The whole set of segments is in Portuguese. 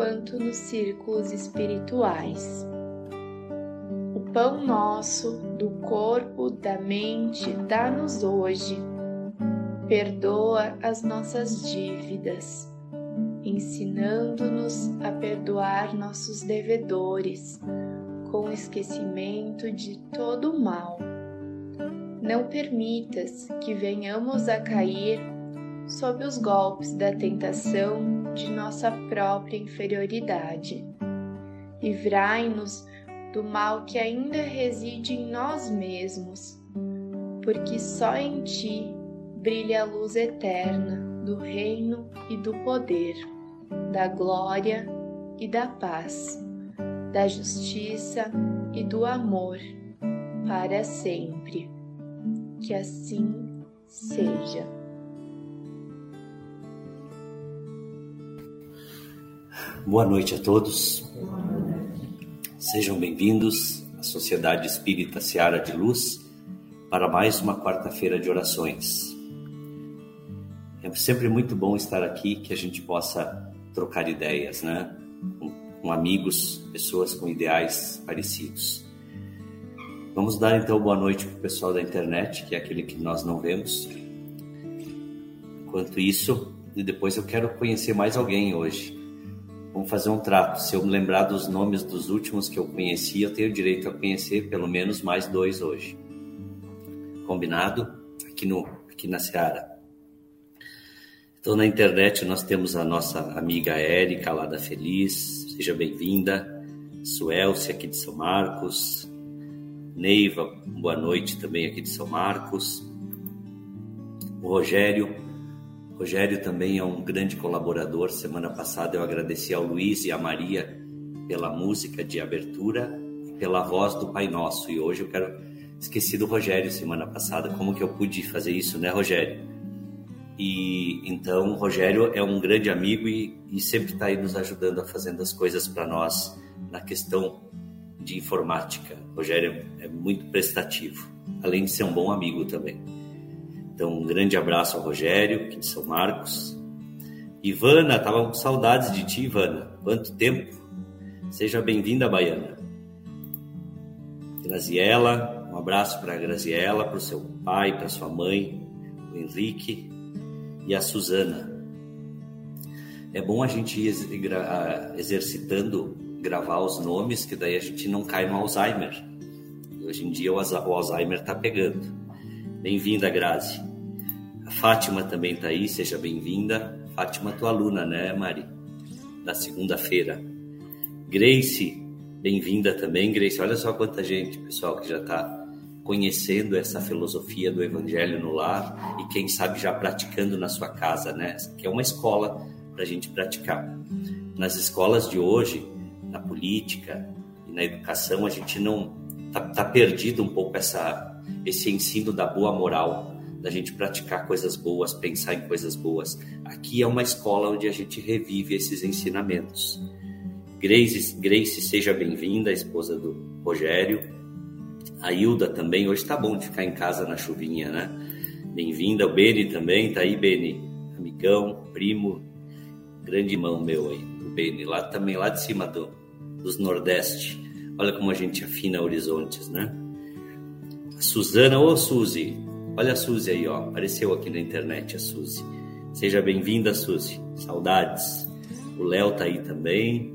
quanto nos círculos espirituais. O pão nosso, do corpo, da mente, dá-nos hoje. Perdoa as nossas dívidas, ensinando-nos a perdoar nossos devedores, com esquecimento de todo o mal não permitas que venhamos a cair sob os golpes da tentação de nossa própria inferioridade. Livrai-nos do mal que ainda reside em nós mesmos, porque só em Ti brilha a luz eterna do reino e do poder, da glória e da paz, da justiça e do amor, para sempre que assim seja. Boa noite a todos. Sejam bem-vindos à Sociedade Espírita Seara de Luz para mais uma quarta-feira de orações. É sempre muito bom estar aqui, que a gente possa trocar ideias, né? Com, amigos, pessoas com ideais parecidos. Vamos dar então boa noite para o pessoal da internet, que é aquele que nós não vemos. Enquanto isso, e depois eu quero conhecer mais alguém hoje. Vamos fazer um trato. Se eu me lembrar dos nomes dos últimos que eu conheci, eu tenho direito a conhecer pelo menos mais dois hoje. Combinado? Aqui, no, aqui na Seara. Então, na internet, nós temos a nossa amiga Érica, lá da Feliz. Seja bem-vinda. Suelce, aqui de São Marcos. Neiva, boa noite também aqui de São Marcos. O Rogério, Rogério também é um grande colaborador. Semana passada eu agradeci ao Luiz e à Maria pela música de abertura e pela voz do Pai Nosso. E hoje eu quero esqueci do Rogério semana passada. Como que eu pude fazer isso, né, Rogério? E então Rogério é um grande amigo e, e sempre está aí nos ajudando a fazendo as coisas para nós na questão de informática. Rogério é muito prestativo, além de ser um bom amigo também. Então, um grande abraço ao Rogério, aqui de São Marcos. Ivana, tava com saudades de ti, Ivana. Quanto tempo? Seja bem-vinda, Baiana. Graziela, um abraço para a Graziela, para o seu pai, para sua mãe, o Henrique e a Suzana. É bom a gente ir exercitando gravar os nomes, que daí a gente não cai no Alzheimer. Hoje em dia o Alzheimer está pegando. Bem-vinda, Grazi. Fátima também está aí, seja bem-vinda. Fátima, tua aluna, né, Mari? Da segunda-feira. Grace, bem-vinda também, Grace. Olha só quanta gente, pessoal, que já está conhecendo essa filosofia do Evangelho no lar e quem sabe já praticando na sua casa, né? Que é uma escola para a gente praticar. Nas escolas de hoje, na política e na educação, a gente não tá, tá perdido um pouco essa esse ensino da boa moral, da gente praticar coisas boas, pensar em coisas boas. Aqui é uma escola onde a gente revive esses ensinamentos. Grace, Grace seja bem-vinda, esposa do Rogério. A Hilda também, hoje tá bom de ficar em casa na chuvinha, né? Bem-vinda, o Beni também, tá aí, Beni, amigão, primo, grande irmão meu aí, o Beni, lá também, lá de cima do, dos Nordeste. Olha como a gente afina horizontes, né? A Suzana, ô Suzy, olha a Suzy aí, ó, apareceu aqui na internet a Suzy. Seja bem-vinda, Suzy, saudades. O Léo tá aí também,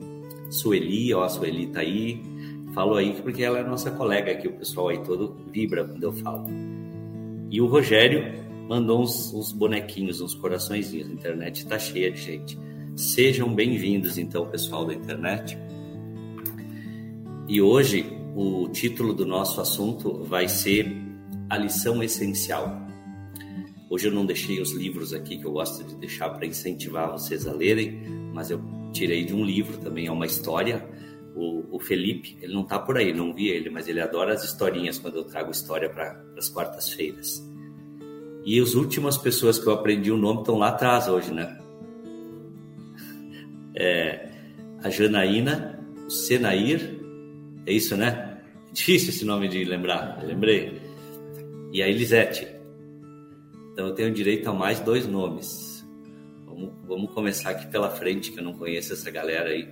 Sueli, ó, a Sueli tá aí. Falo aí porque ela é nossa colega aqui, o pessoal aí todo vibra quando eu falo. E o Rogério mandou uns, uns bonequinhos, uns coraçõezinhos. A internet tá cheia de gente. Sejam bem-vindos, então, pessoal da internet. E hoje o título do nosso assunto vai ser A lição essencial. Hoje eu não deixei os livros aqui que eu gosto de deixar para incentivar vocês a lerem, mas eu tirei de um livro também, é uma história. O, o Felipe, ele não está por aí, não vi ele, mas ele adora as historinhas quando eu trago história para as quartas-feiras. E as últimas pessoas que eu aprendi o nome estão lá atrás hoje, né? É, a Janaína, o Senair, é isso, né? Difícil esse nome de lembrar, lembrei. E a Elisete. Então eu tenho direito a mais dois nomes. Vamos, vamos começar aqui pela frente, que eu não conheço essa galera aí.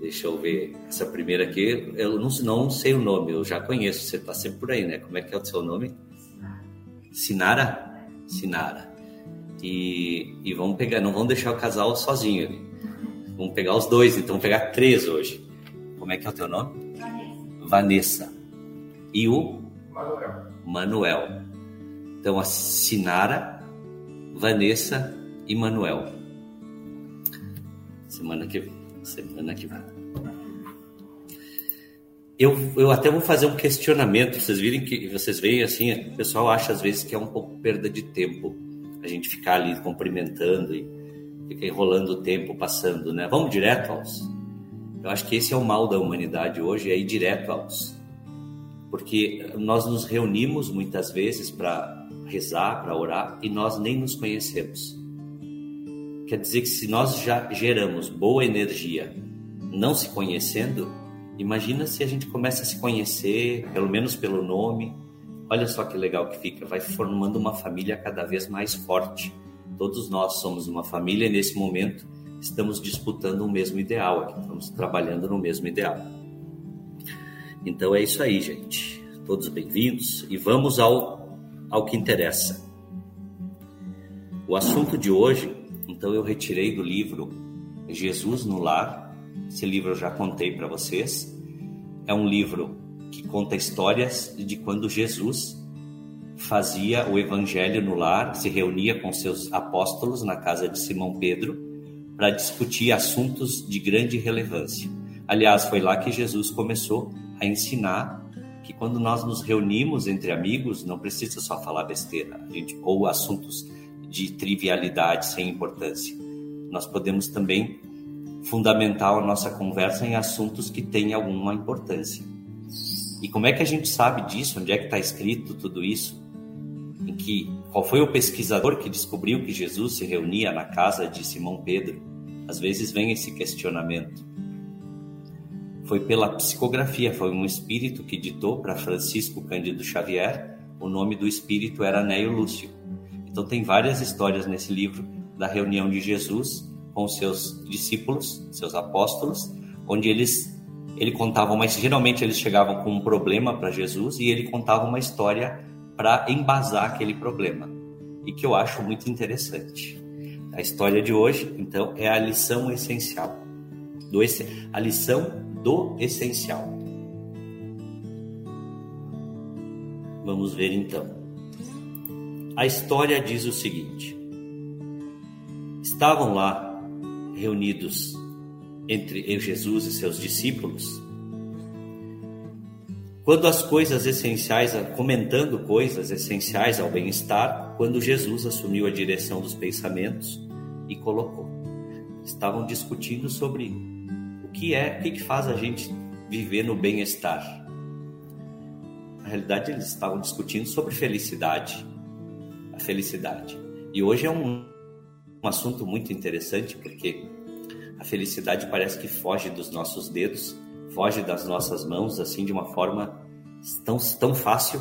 Deixa eu ver. Essa primeira aqui, eu não, não sei o nome, eu já conheço. Você está sempre por aí, né? Como é que é o seu nome? Sinara? Sinara. E, e vamos pegar, não vamos deixar o casal sozinho ali. Vamos pegar os dois, então vamos pegar três hoje. Como é que é o teu nome? Vanessa. Vanessa. E o? Manuel. Então a Sinara, Vanessa e Manuel. Semana que semana que vem. Eu, eu até vou fazer um questionamento. Vocês virem que vocês veem assim, o pessoal acha às vezes que é um pouco perda de tempo a gente ficar ali cumprimentando e fica enrolando o tempo, passando, né? Vamos direto aos. Eu acho que esse é o mal da humanidade hoje, é ir direto aos. Porque nós nos reunimos muitas vezes para rezar, para orar e nós nem nos conhecemos. Quer dizer que se nós já geramos boa energia não se conhecendo, imagina se a gente começa a se conhecer, pelo menos pelo nome. Olha só que legal que fica, vai formando uma família cada vez mais forte. Todos nós somos uma família e nesse momento estamos disputando o mesmo ideal aqui, estamos trabalhando no mesmo ideal. Então é isso aí, gente. Todos bem-vindos e vamos ao, ao que interessa. O assunto de hoje, então, eu retirei do livro Jesus no Lar. Esse livro eu já contei para vocês. É um livro que conta histórias de quando Jesus fazia o evangelho no lar, se reunia com seus apóstolos na casa de Simão Pedro para discutir assuntos de grande relevância. Aliás, foi lá que Jesus começou a ensinar que quando nós nos reunimos entre amigos, não precisa só falar besteira, gente, ou assuntos de trivialidade sem importância. Nós podemos também fundamentar a nossa conversa em assuntos que têm alguma importância. E como é que a gente sabe disso? Onde é que está escrito tudo isso? Em que qual foi o pesquisador que descobriu que Jesus se reunia na casa de Simão Pedro? Às vezes vem esse questionamento. Foi pela psicografia, foi um espírito que ditou para Francisco Cândido Xavier. O nome do espírito era Neio Lúcio. Então tem várias histórias nesse livro da reunião de Jesus com seus discípulos, seus apóstolos, onde eles ele contava, mas geralmente eles chegavam com um problema para Jesus e ele contava uma história para embasar aquele problema. E que eu acho muito interessante. A história de hoje, então, é a lição essencial. Do, a lição do essencial. Vamos ver então. A história diz o seguinte: Estavam lá reunidos entre Jesus e seus discípulos, quando as coisas essenciais, comentando coisas essenciais ao bem-estar, quando Jesus assumiu a direção dos pensamentos e colocou. Estavam discutindo sobre o que é, o que faz a gente viver no bem-estar. Na realidade, eles estavam discutindo sobre felicidade, a felicidade. E hoje é um, um assunto muito interessante porque a felicidade parece que foge dos nossos dedos, foge das nossas mãos assim de uma forma tão, tão fácil.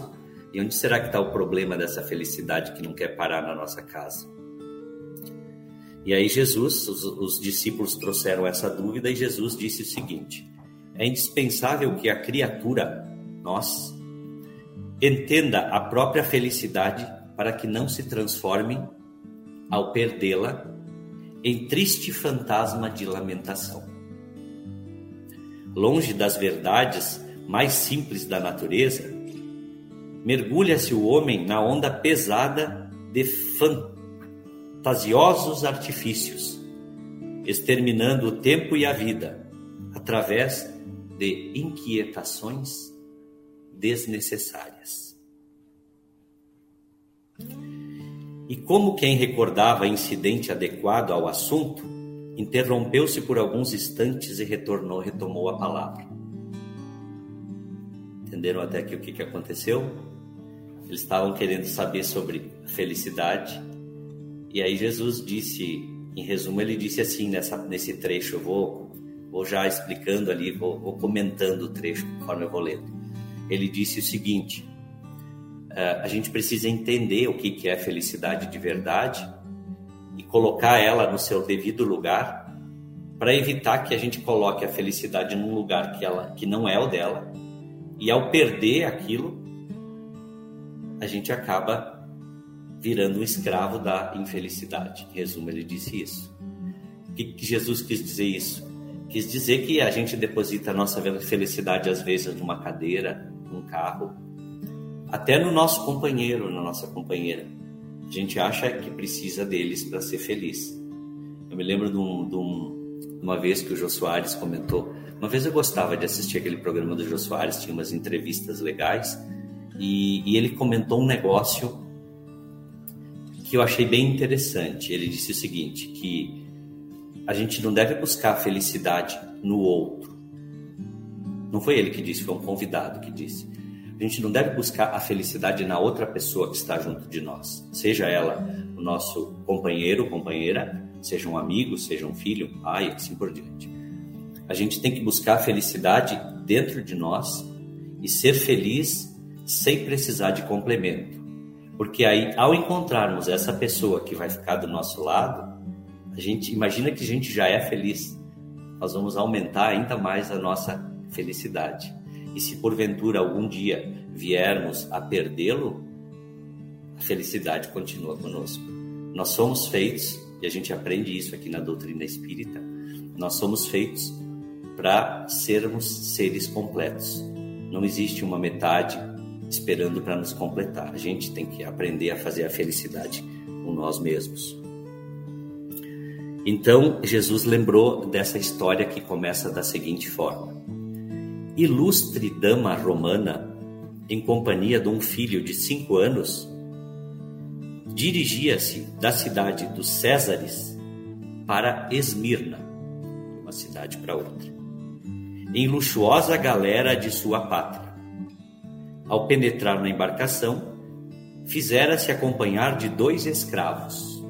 E onde será que está o problema dessa felicidade que não quer parar na nossa casa? E aí Jesus, os, os discípulos trouxeram essa dúvida e Jesus disse o seguinte: é indispensável que a criatura, nós, entenda a própria felicidade para que não se transforme, ao perdê-la, em triste fantasma de lamentação. Longe das verdades mais simples da natureza, mergulha-se o homem na onda pesada de fantasmas fantasiosos artifícios, exterminando o tempo e a vida através de inquietações desnecessárias. E como quem recordava incidente adequado ao assunto, interrompeu-se por alguns instantes e retornou, retomou a palavra. Entenderam até aqui o que, que aconteceu? Eles estavam querendo saber sobre felicidade. E aí Jesus disse, em resumo, ele disse assim nessa, nesse trecho, eu vou, vou já explicando ali, vou, vou comentando o trecho conforme eu vou lendo. Ele disse o seguinte, uh, a gente precisa entender o que, que é felicidade de verdade e colocar ela no seu devido lugar para evitar que a gente coloque a felicidade num lugar que ela que não é o dela e ao perder aquilo a gente acaba virando um escravo da infelicidade. Em resumo, ele disse isso. O que, Jesus quis dizer isso? Quis dizer que a gente deposita a nossa felicidade às vezes numa cadeira, num carro, até no nosso companheiro, na nossa companheira. A gente acha que precisa deles para ser feliz. Eu me lembro de, um, de, um, uma vez que o Jô Soares comentou. Uma vez eu gostava de assistir aquele programa do Jô Soares, tinha umas entrevistas legais, e, e ele comentou um negócio que eu achei bem interessante. Ele disse o seguinte, que a gente não deve buscar a felicidade no outro. Não foi ele que disse, foi um convidado que disse. A gente não deve buscar a felicidade na outra pessoa que está junto de nós, seja ela o nosso companheiro, companheira, seja um amigo, seja um filho, pai, assim por diante. A gente tem que buscar a felicidade dentro de nós e ser feliz sem precisar de complemento. Porque aí, ao encontrarmos essa pessoa que vai ficar do nosso lado, a gente imagina que a gente já é feliz. Nós vamos aumentar ainda mais a nossa felicidade. E se porventura algum dia viermos a perdê-lo, a felicidade continua conosco. Nós somos feitos, e a gente aprende isso aqui na doutrina espírita, nós somos feitos para sermos seres completos. Não existe uma metade esperando para nos completar. A gente tem que aprender a fazer a felicidade com nós mesmos. Então, Jesus lembrou dessa história que começa da seguinte forma: ilustre dama romana, em companhia de um filho de cinco anos, dirigia-se da cidade dos Césares para Esmirna, uma cidade para outra, em luxuosa galera de sua pátria. Ao penetrar na embarcação, fizera-se acompanhar de dois escravos,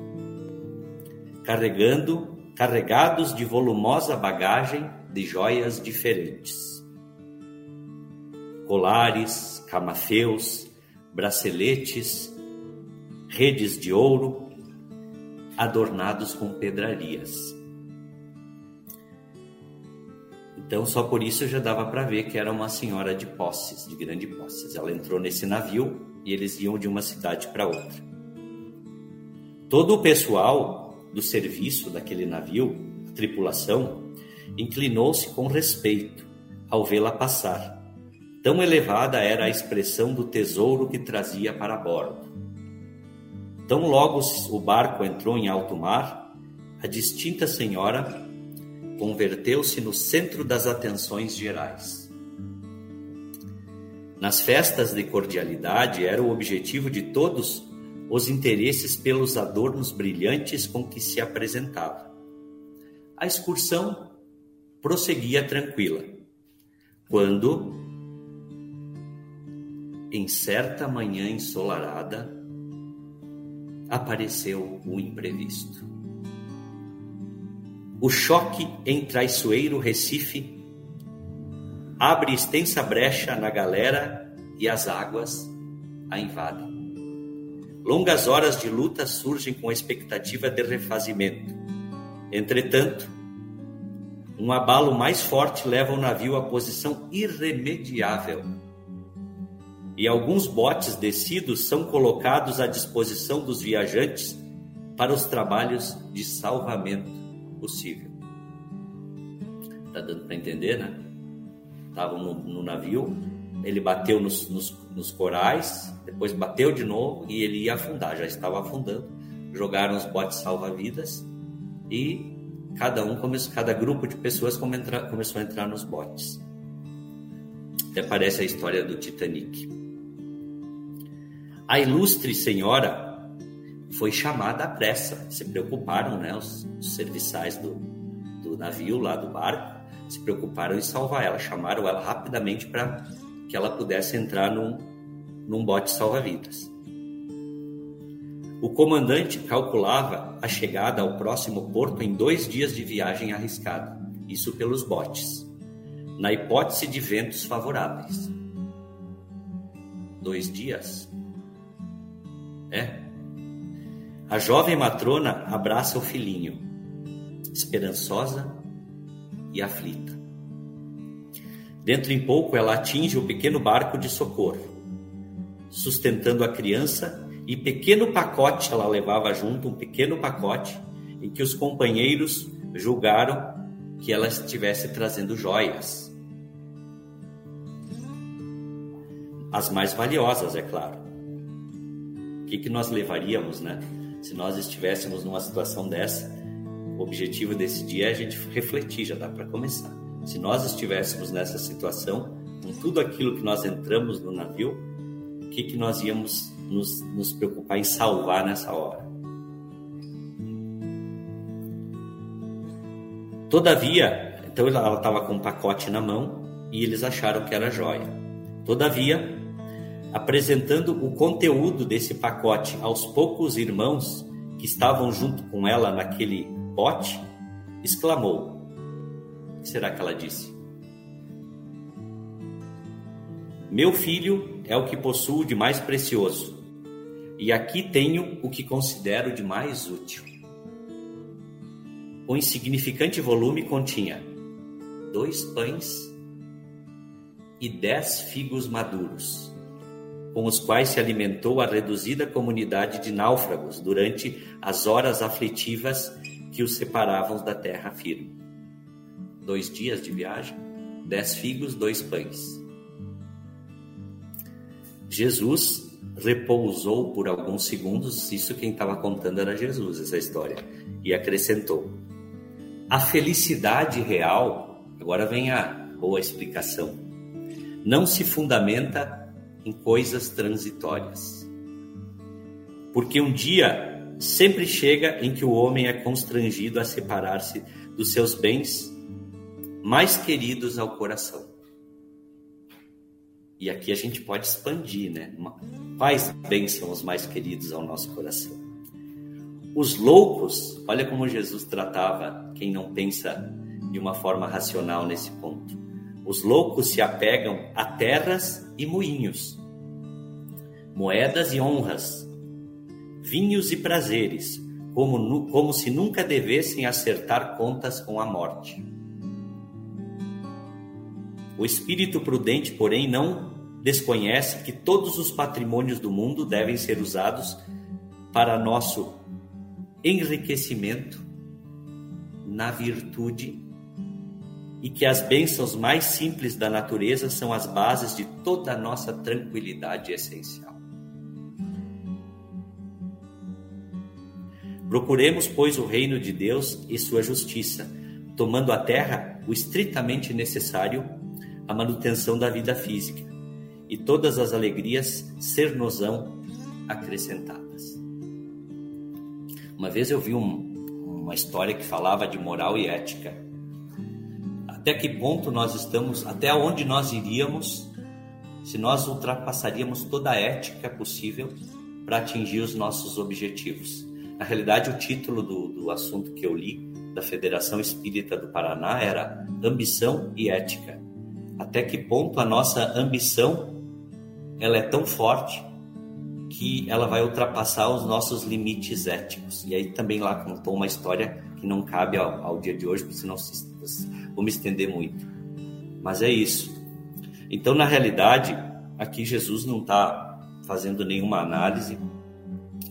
carregando carregados de volumosa bagagem de joias diferentes colares, camafeus, braceletes, redes de ouro, adornados com pedrarias. Então, só por isso já dava para ver que era uma senhora de posses, de grande posses. Ela entrou nesse navio e eles iam de uma cidade para outra. Todo o pessoal do serviço daquele navio, a tripulação, inclinou-se com respeito ao vê-la passar Tão elevada era a expressão do tesouro que trazia para bordo. Tão logo o barco entrou em alto mar, a distinta senhora converteu-se no centro das atenções gerais. Nas festas de cordialidade era o objetivo de todos os interesses pelos adornos brilhantes com que se apresentava. A excursão prosseguia tranquila, quando em certa manhã ensolarada, apareceu o imprevisto. O choque em traiçoeiro Recife abre extensa brecha na galera e as águas a invadem. Longas horas de luta surgem com a expectativa de refazimento. Entretanto, um abalo mais forte leva o navio à posição irremediável e alguns botes descidos são colocados à disposição dos viajantes para os trabalhos de salvamento possível. Tá dando para entender, né? Estavam no, no, navio, ele bateu nos, nos, nos corais, depois bateu de novo e ele ia afundar, já estava afundando. Jogaram os botes salva-vidas e cada um começou, cada grupo de pessoas começou a entrar nos botes. Até parece a história do Titanic. A ilustre senhora foi chamada à pressa. Se preocuparam, né, os, os serviçais do, do navio, lá do barco, se preocuparam em salvar ela, chamaram ela rapidamente para que ela pudesse entrar num, num bote salva-vidas. O comandante calculava a chegada ao próximo porto em dois dias de viagem arriscada, isso pelos botes, na hipótese de ventos favoráveis. Dois dias? É. A jovem matrona abraça o filhinho, esperançosa e aflita. Dentro em pouco, ela atinge o pequeno barco de socorro, sustentando a criança e pequeno pacote ela levava junto, um pequeno pacote em que os companheiros julgaram que ela estivesse trazendo joias. As mais valiosas, é claro. O que, que nós levaríamos, né? Se nós estivéssemos numa situação dessa, o objetivo desse dia é a gente refletir, já dá para começar. Se nós estivéssemos nessa situação, com tudo aquilo que nós entramos no navio, o que, que nós íamos nos, nos preocupar em salvar nessa hora? Todavia, então ela estava com um pacote na mão e eles acharam que era joia. Todavia, apresentando o conteúdo desse pacote aos poucos irmãos que estavam junto com ela naquele bote, exclamou: que será que ela disse? Meu filho é o que possuo de mais precioso, e aqui tenho o que considero de mais útil. O insignificante volume continha dois pães e dez figos maduros, com os quais se alimentou a reduzida comunidade de náufragos durante as horas aflitivas que os separavam da terra firme dois dias de viagem, dez figos, dois pães. Jesus repousou por alguns segundos, isso quem estava contando era Jesus, essa história, e acrescentou: A felicidade real, agora vem a boa explicação, não se fundamenta em coisas transitórias. Porque um dia sempre chega em que o homem é constrangido a separar-se dos seus bens mais queridos ao coração. E aqui a gente pode expandir, né? Quais bens são os mais queridos ao nosso coração? Os loucos, olha como Jesus tratava quem não pensa de uma forma racional nesse ponto. Os loucos se apegam a terras e moinhos, moedas e honras, vinhos e prazeres, como, como se nunca devessem acertar contas com a morte. O espírito prudente, porém, não desconhece que todos os patrimônios do mundo devem ser usados para nosso enriquecimento na virtude e que as bênçãos mais simples da natureza são as bases de toda a nossa tranquilidade essencial. Procuremos, pois, o reino de Deus e sua justiça, tomando a terra o estritamente necessário a manutenção da vida física e todas as alegrias ser-nos-ão acrescentadas. Uma vez eu vi um, uma história que falava de moral e ética. Até que ponto nós estamos, até onde nós iríamos se nós ultrapassaríamos toda a ética possível para atingir os nossos objetivos. Na realidade, o título do, do assunto que eu li da Federação Espírita do Paraná era Ambição e Ética até que ponto a nossa ambição ela é tão forte que ela vai ultrapassar os nossos limites éticos. E aí também lá contou uma história que não cabe ao, ao dia de hoje, porque senão vou me estender muito. Mas é isso. Então, na realidade, aqui Jesus não está fazendo nenhuma análise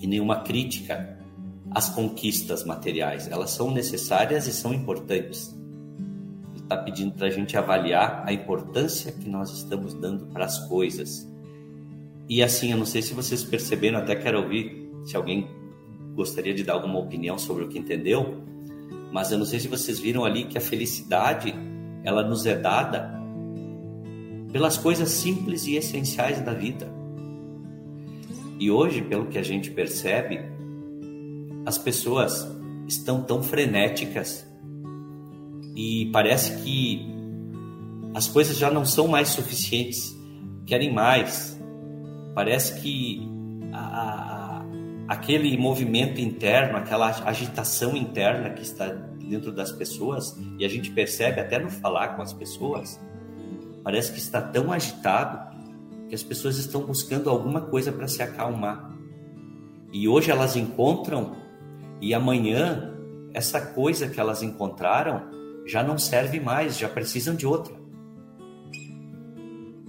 e nenhuma crítica às conquistas materiais. Elas são necessárias e são importantes está pedindo para a gente avaliar a importância que nós estamos dando para as coisas. E assim, eu não sei se vocês perceberam, até quero ouvir se alguém gostaria de dar alguma opinião sobre o que entendeu, mas eu não sei se vocês viram ali que a felicidade ela nos é dada pelas coisas simples e essenciais da vida. E hoje, pelo que a gente percebe, as pessoas estão tão frenéticas e parece que as coisas já não são mais suficientes, querem mais. Parece que a, aquele movimento interno, aquela agitação interna que está dentro das pessoas, e a gente percebe até no falar com as pessoas, parece que está tão agitado que as pessoas estão buscando alguma coisa para se acalmar. E hoje elas encontram, e amanhã essa coisa que elas encontraram já não serve mais, já precisam de outra.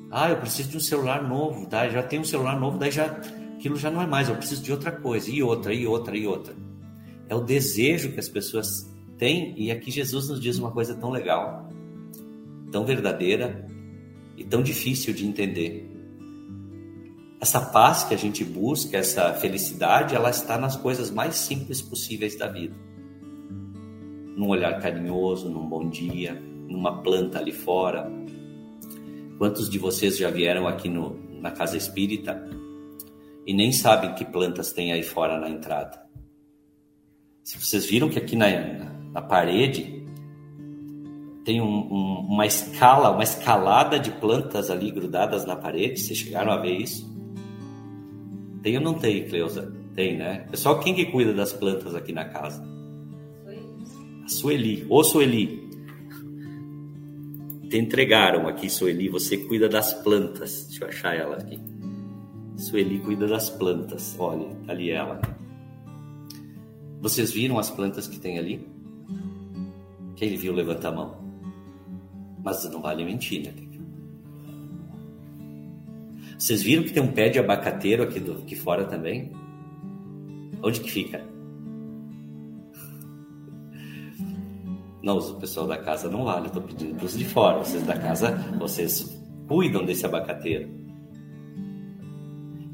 Ah, eu preciso de um celular novo, tá? já tenho um celular novo, daí já aquilo já não é mais, eu preciso de outra coisa, e outra, e outra, e outra. É o desejo que as pessoas têm, e aqui Jesus nos diz uma coisa tão legal, tão verdadeira e tão difícil de entender essa paz que a gente busca, essa felicidade, ela está nas coisas mais simples possíveis da vida. Num olhar carinhoso, num bom dia, numa planta ali fora. Quantos de vocês já vieram aqui no, na casa espírita e nem sabem que plantas tem aí fora na entrada? Se vocês viram que aqui na, na parede tem um, um, uma escala, uma escalada de plantas ali grudadas na parede, vocês chegaram a ver isso? Tem ou não tem, Cleusa? Tem, né? Pessoal, quem que cuida das plantas aqui na casa? A Sueli. Ô, Sueli. Te entregaram aqui, Sueli. Você cuida das plantas. Deixa eu achar ela aqui. Sueli cuida das plantas. Olha, tá ali ela. Vocês viram as plantas que tem ali? Quem viu, levanta a mão. Mas não vale mentir, né? Vocês viram que tem um pé de abacateiro aqui, do, aqui fora também? Onde que fica? Não, o pessoal da casa não vale, estou pedindo para os de fora. Vocês da casa, vocês cuidam desse abacateiro.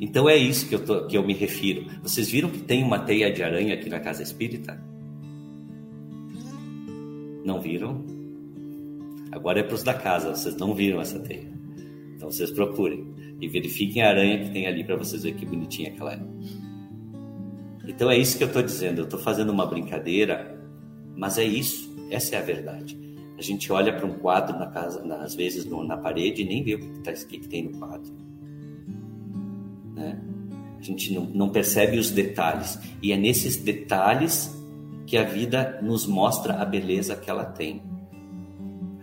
Então é isso que eu, tô, que eu me refiro. Vocês viram que tem uma teia de aranha aqui na casa espírita? Não viram? Agora é para os da casa, vocês não viram essa teia. Então vocês procurem e verifiquem a aranha que tem ali para vocês verem que bonitinha que ela é. Então é isso que eu estou dizendo. Eu estou fazendo uma brincadeira, mas é isso. Essa é a verdade. A gente olha para um quadro na casa, às vezes na parede e nem vê o que, tá, que tem no quadro. Né? A gente não, não percebe os detalhes. E é nesses detalhes que a vida nos mostra a beleza que ela tem,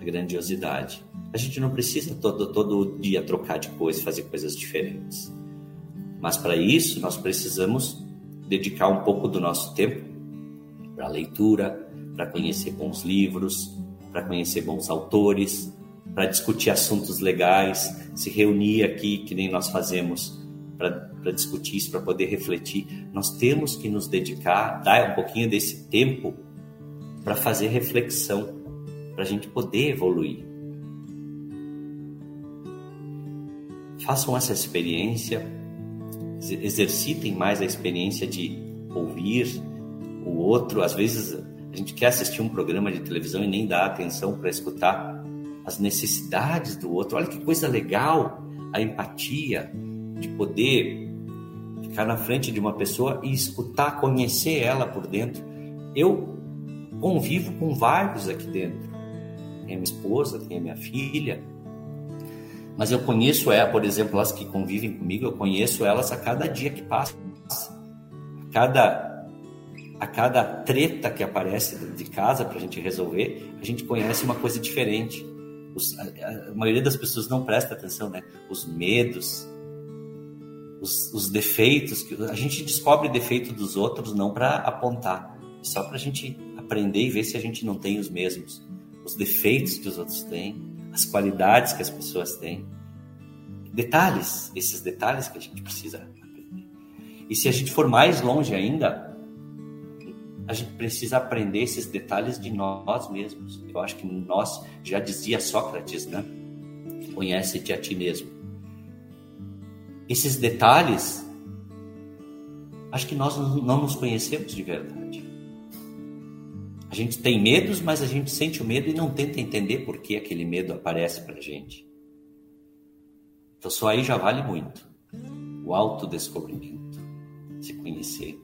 a grandiosidade. A gente não precisa todo, todo dia trocar de coisa, fazer coisas diferentes. Mas para isso, nós precisamos dedicar um pouco do nosso tempo para leitura, para conhecer bons livros, para conhecer bons autores, para discutir assuntos legais, se reunir aqui, que nem nós fazemos, para discutir isso, para poder refletir. Nós temos que nos dedicar, dar um pouquinho desse tempo para fazer reflexão, para a gente poder evoluir. façam essa experiência, exercitem mais a experiência de ouvir o outro. Às vezes a gente quer assistir um programa de televisão e nem dá atenção para escutar as necessidades do outro. Olha que coisa legal a empatia de poder ficar na frente de uma pessoa e escutar, conhecer ela por dentro. Eu convivo com vários aqui dentro. Tem a minha esposa, tem a minha filha, mas eu conheço ela, por exemplo, as que convivem comigo, eu conheço elas a cada dia que passa. A cada, a cada treta que aparece de casa para a gente resolver, a gente conhece uma coisa diferente. Os, a, a, maioria das pessoas não presta atenção, né? Os medos, os, os defeitos. Que, a gente descobre defeito dos outros não para apontar, só para a gente aprender e ver se a gente não tem os mesmos. Os defeitos que os outros têm as qualidades que as pessoas têm. Detalhes, esses detalhes que a gente precisa aprender. E se a gente for mais longe ainda, a gente precisa aprender esses detalhes de nós mesmos. Eu acho que nós, já dizia Sócrates, né? Conhece-te a ti mesmo. Esses detalhes, acho que nós não nos conhecemos de verdade. A gente tem medos, mas a gente sente o medo e não tenta entender por que aquele medo aparece para gente. Então só aí já vale muito. O autodescobrimento, se conhecer.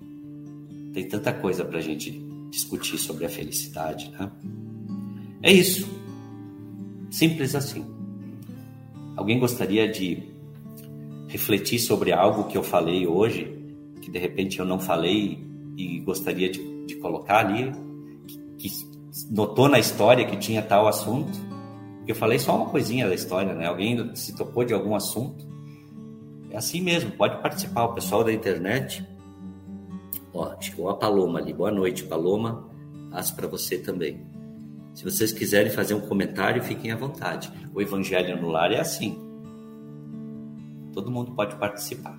Tem tanta coisa para a gente discutir sobre a felicidade, né? É isso. Simples assim. Alguém gostaria de refletir sobre algo que eu falei hoje, que de repente eu não falei e gostaria de, de colocar ali, que, que notou na história que tinha tal assunto? Eu falei só uma coisinha da história, né? Alguém se tocou de algum assunto? É assim mesmo, pode participar. O pessoal da internet. Ó, chegou a Paloma ali. Boa noite, Paloma. Passo para você também. Se vocês quiserem fazer um comentário, fiquem à vontade. O Evangelho no Lar é assim. Todo mundo pode participar.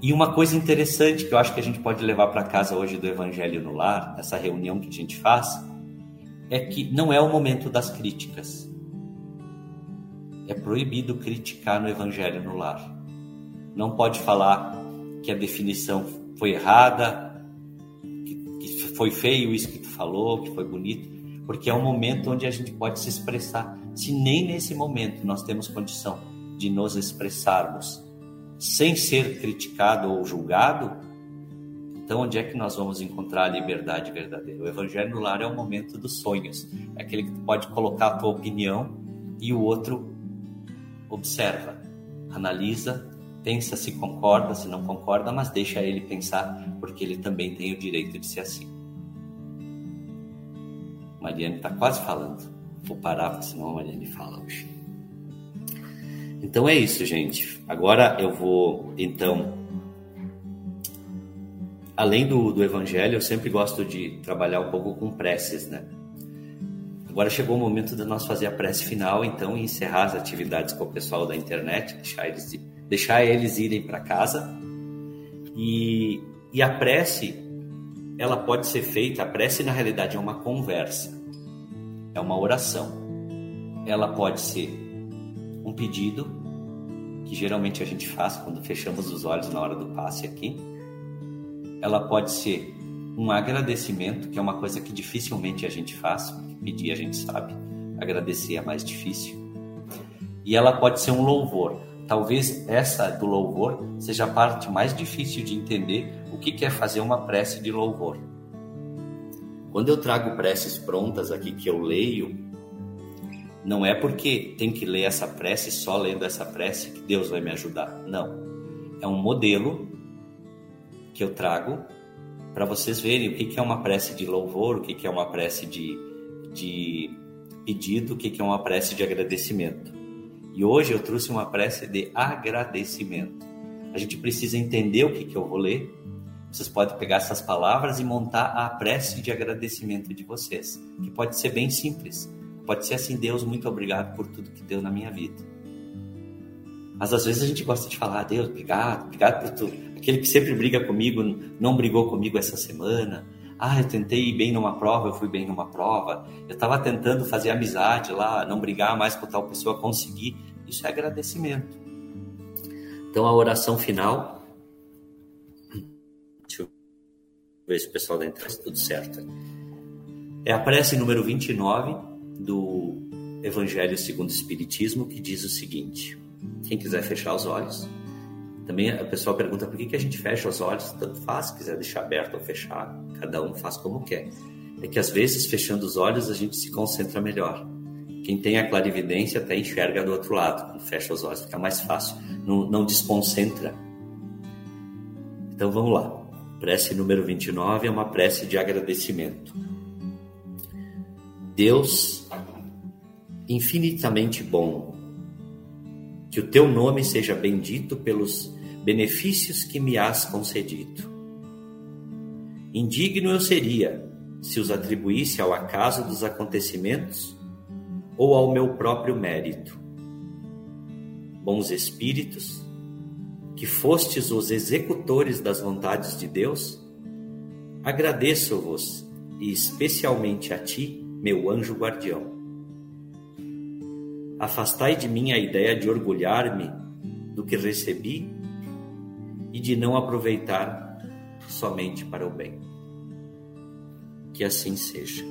E uma coisa interessante que eu acho que a gente pode levar para casa hoje do Evangelho no Lar, essa reunião que a gente faz, é que não é o momento das críticas. É proibido criticar no Evangelho no lar. Não pode falar que a definição foi errada, que, foi feio isso que tu falou, que foi bonito, porque é um momento onde a gente pode se expressar. Se nem nesse momento nós temos condição de nos expressarmos sem ser criticado ou julgado, então, onde é que nós vamos encontrar a liberdade verdadeira? O Evangelho no Lar é o momento dos sonhos. É aquele que pode colocar a tua opinião e o outro observa, analisa, pensa se concorda, se não concorda, mas deixa ele pensar, porque ele também tem o direito de ser assim. Mariane está quase falando. Vou parar, senão a Mariane fala hoje. Então é isso, gente. Agora eu vou, então, além do, do evangelho, eu sempre gosto de trabalhar um pouco com preces, né? Agora chegou o momento de nós fazer a prece final, então, e encerrar as atividades com o pessoal da internet, deixar eles, deixar eles irem para casa. E, e a prece, ela pode ser feita, a prece na realidade é uma conversa, é uma oração. Ela pode ser um pedido, que geralmente a gente faz quando fechamos os olhos na hora do passe aqui ela pode ser um agradecimento, que é uma coisa que dificilmente a gente faz, pedir a gente sabe, agradecer é mais difícil. E ela pode ser um louvor. Talvez essa do louvor seja a parte mais difícil de entender o que é fazer uma prece de louvor. Quando eu trago preces prontas aqui que eu leio, não é porque tem que ler essa prece só lendo essa prece que Deus vai me ajudar. Não. É um modelo que eu trago para vocês verem o que, é uma prece de louvor, o que, é uma prece de, de pedido, o que é uma prece de agradecimento. E hoje eu trouxe uma prece de agradecimento. A gente precisa entender o que, que eu vou ler. Vocês podem pegar essas palavras e montar a prece de agradecimento de vocês, que pode ser bem simples. Pode ser assim: Deus, muito obrigado por tudo que deu na minha vida. Mas às vezes a gente gosta de falar: Deus, obrigado, obrigado por tudo aquele que sempre briga comigo, não brigou comigo essa semana. Ah, eu tentei ir bem numa prova, eu fui bem numa prova. Eu estava tentando fazer amizade lá, não brigar mais com tal pessoa, conseguir. Isso é agradecimento. Então a oração final. Deixa eu ver se o pessoal da está tudo certo. É a prece número 29 do Evangelho segundo o Espiritismo, que diz o seguinte: quem quiser fechar os olhos. Também a pessoa pergunta por que, que a gente fecha os olhos, tanto faz, se quiser deixar aberto ou fechar, cada um faz como quer. É que às vezes, fechando os olhos, a gente se concentra melhor. Quem tem a clarividência até enxerga do outro lado, quando fecha os olhos, fica mais fácil, não, não desconcentra. Então vamos lá. Prece número 29 é uma prece de agradecimento. Deus, infinitamente bom, que o teu nome seja bendito pelos benefícios que me has concedido. Indigno eu seria se os atribuísse ao acaso dos acontecimentos ou ao meu próprio mérito. Bons espíritos, que fostes os executores das vontades de Deus, agradeço-vos e especialmente a ti, meu anjo guardião Afastai de mim a ideia de orgulhar-me do que recebi e de não aproveitar somente para o bem. Que assim seja.